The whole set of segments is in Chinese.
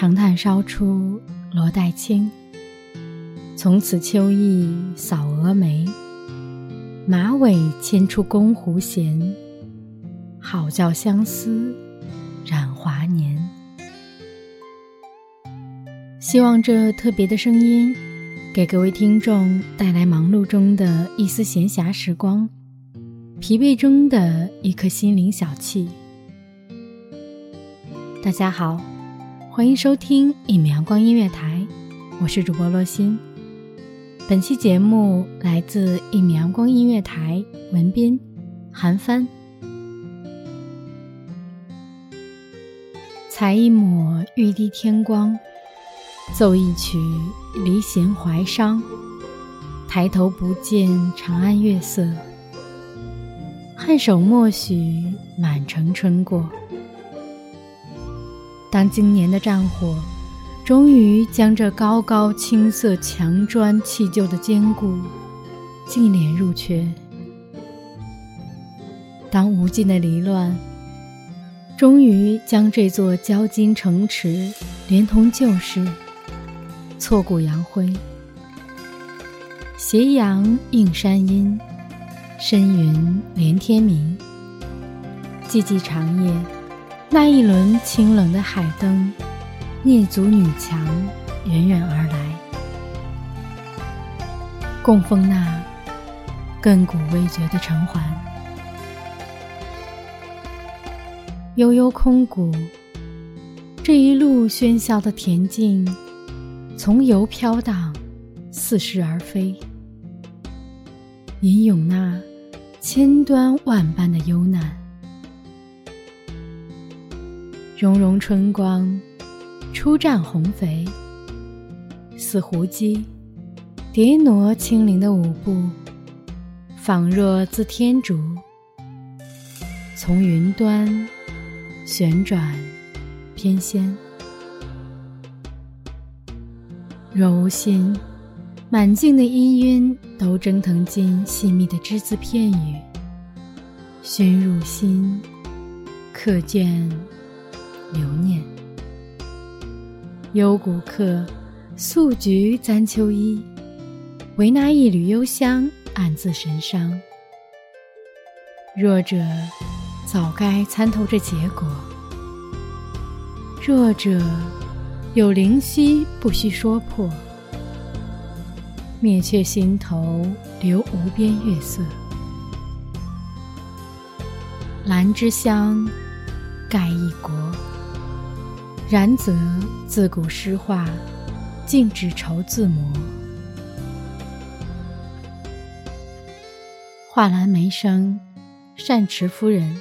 长叹烧出罗带青，从此秋意扫蛾眉。马尾牵出宫狐弦，好叫相思染华年。希望这特别的声音，给各位听众带来忙碌中的一丝闲暇时光，疲惫中的一颗心灵小憩。大家好。欢迎收听一米阳光音乐台，我是主播洛心。本期节目来自一米阳光音乐台，文斌韩帆。采一抹玉滴天光，奏一曲离弦怀伤。抬头不见长安月色，颔首默许满城春过。当今年的战火，终于将这高高青色墙砖砌就的坚固，尽敛入缺；当无尽的离乱，终于将这座交金城池，连同旧事，挫骨扬灰。斜阳映山阴，深云连天明。寂寂长夜。那一轮清冷的海灯，蹑足女墙，远远而来，供奉那亘古未绝的城环。悠悠空谷，这一路喧嚣的恬静，从游飘荡，似是而非，吟咏那千端万般的忧难。融融春光，初绽红肥。似胡姬，叠挪轻灵的舞步，仿若自天竺，从云端旋转翩跹。若无心，满境的氤氲都蒸腾进细密的只字片语，熏入心，可见。留念，幽谷客，素菊簪秋衣，唯那一缕幽香，暗自神伤。弱者早该参透这结果，弱者有灵犀不须说破，灭却心头留无边月色，兰之香，盖一国。然则自古诗画，竟只愁自磨。画栏梅生，善池夫人。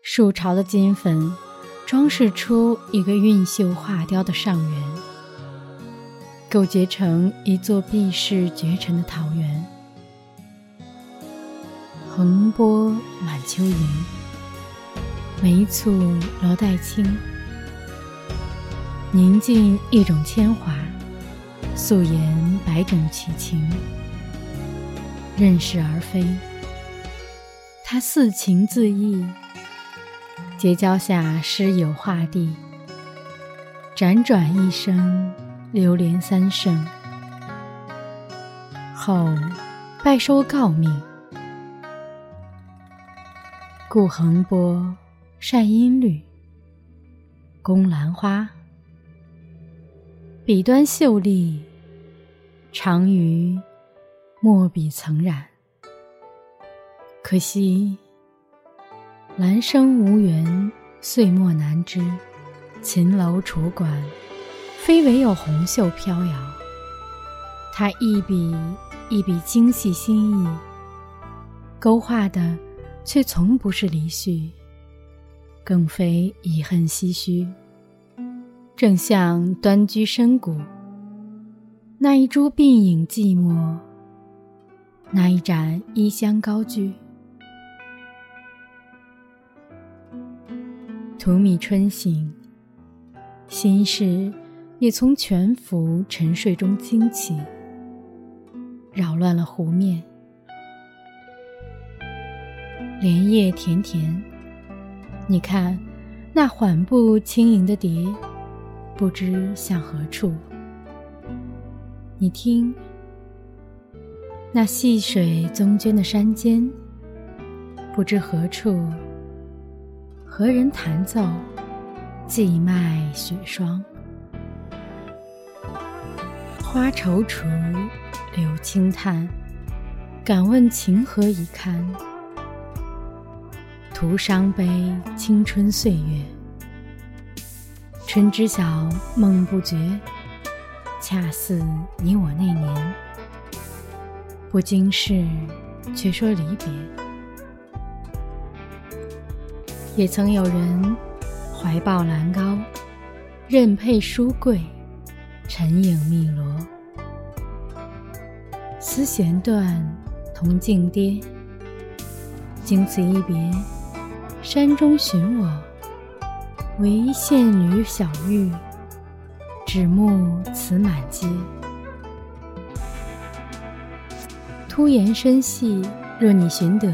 蜀朝的金粉，装饰出一个韵秀画雕的上元，构结成一座碧世绝尘的桃源。横波满秋云，梅簇罗带青。宁静一种铅华，素颜百种奇情。任是而非，他似情自意，结交下诗友画地，辗转一生，流连三生，后拜收诰命。故横波善音律，宫兰花，笔端秀丽，长于。墨笔曾染，可惜兰生无缘，岁末难知。秦楼楚馆，非唯有红袖飘摇。他一笔一笔精细心意，勾画的却从不是离绪，更非遗恨唏嘘。正像端居深谷，那一株鬓影寂寞。那一盏衣香高居，荼蘼春醒，心事也从全幅沉睡中惊起，扰乱了湖面。莲叶田田，你看那缓步轻盈的蝶，不知向何处。你听。那细水宗涓的山间，不知何处，何人弹奏寄脉雪霜？花踌躇，柳轻叹，敢问情何以堪？徒伤悲青春岁月，春知晓，梦不觉，恰似你我那年。不经事，却说离别。也曾有人怀抱兰膏，任佩书柜，沉影汨罗。丝弦断，铜镜跌。经此一别，山中寻我，唯羡女小玉，指目此满街。突言深细，若你寻得，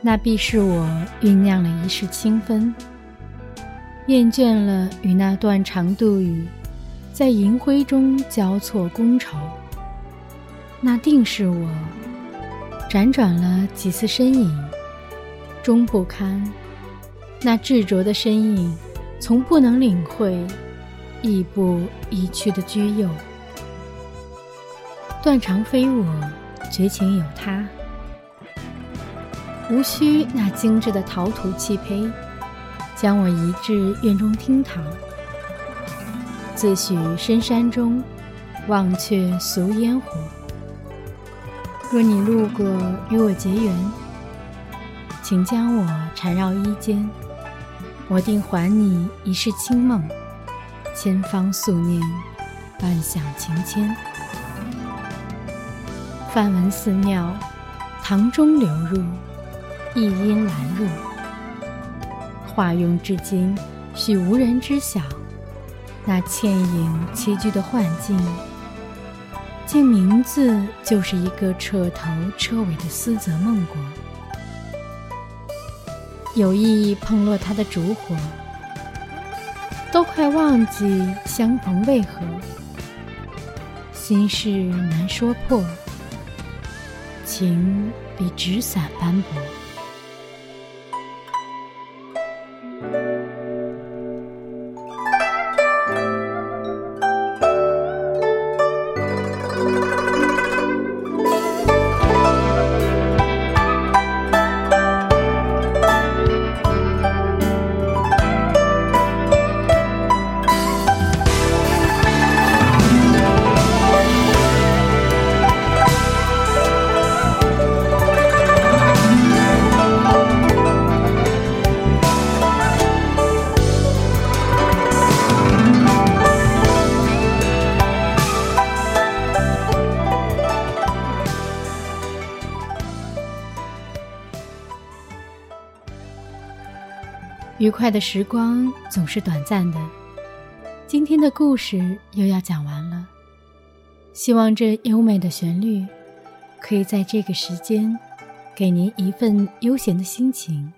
那必是我酝酿了一世清芬。厌倦了与那断肠杜宇，在银灰中交错觥筹，那定是我辗转了几次身影，终不堪那执着的身影，从不能领会亦步亦趋的居右。断肠非我，绝情有他。无需那精致的陶土器胚，将我移至院中厅堂。自诩深山中，忘却俗烟火。若你路过与我结缘，请将我缠绕衣间，我定还你一世清梦，千方素念，半响情牵。梵文寺庙，堂中流入，一音兰入。化用至今，许无人知晓。那倩影栖居的幻境，竟名字就是一个彻头彻尾的思泽梦国。有意碰落他的烛火，都快忘记相逢为何，心事难说破。情比纸伞斑驳。愉快的时光总是短暂的，今天的故事又要讲完了。希望这优美的旋律，可以在这个时间，给您一份悠闲的心情。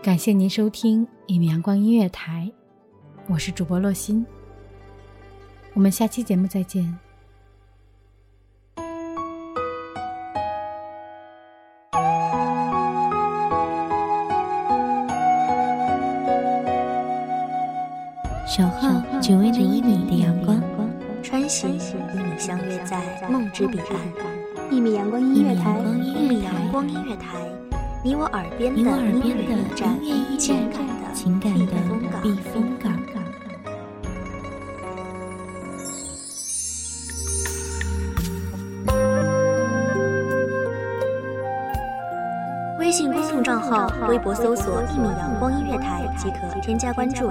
感谢您收听一米阳光音乐台，我是主播洛心。我们下期节目再见。守候只为那一米的阳光，穿行与你相约在梦之彼岸。一米阳光音乐台，一米阳光音乐台，你我耳边的音乐驿站，情感的避风港。微信公众账号、微博搜索“一米阳光音乐台”即可添加关注。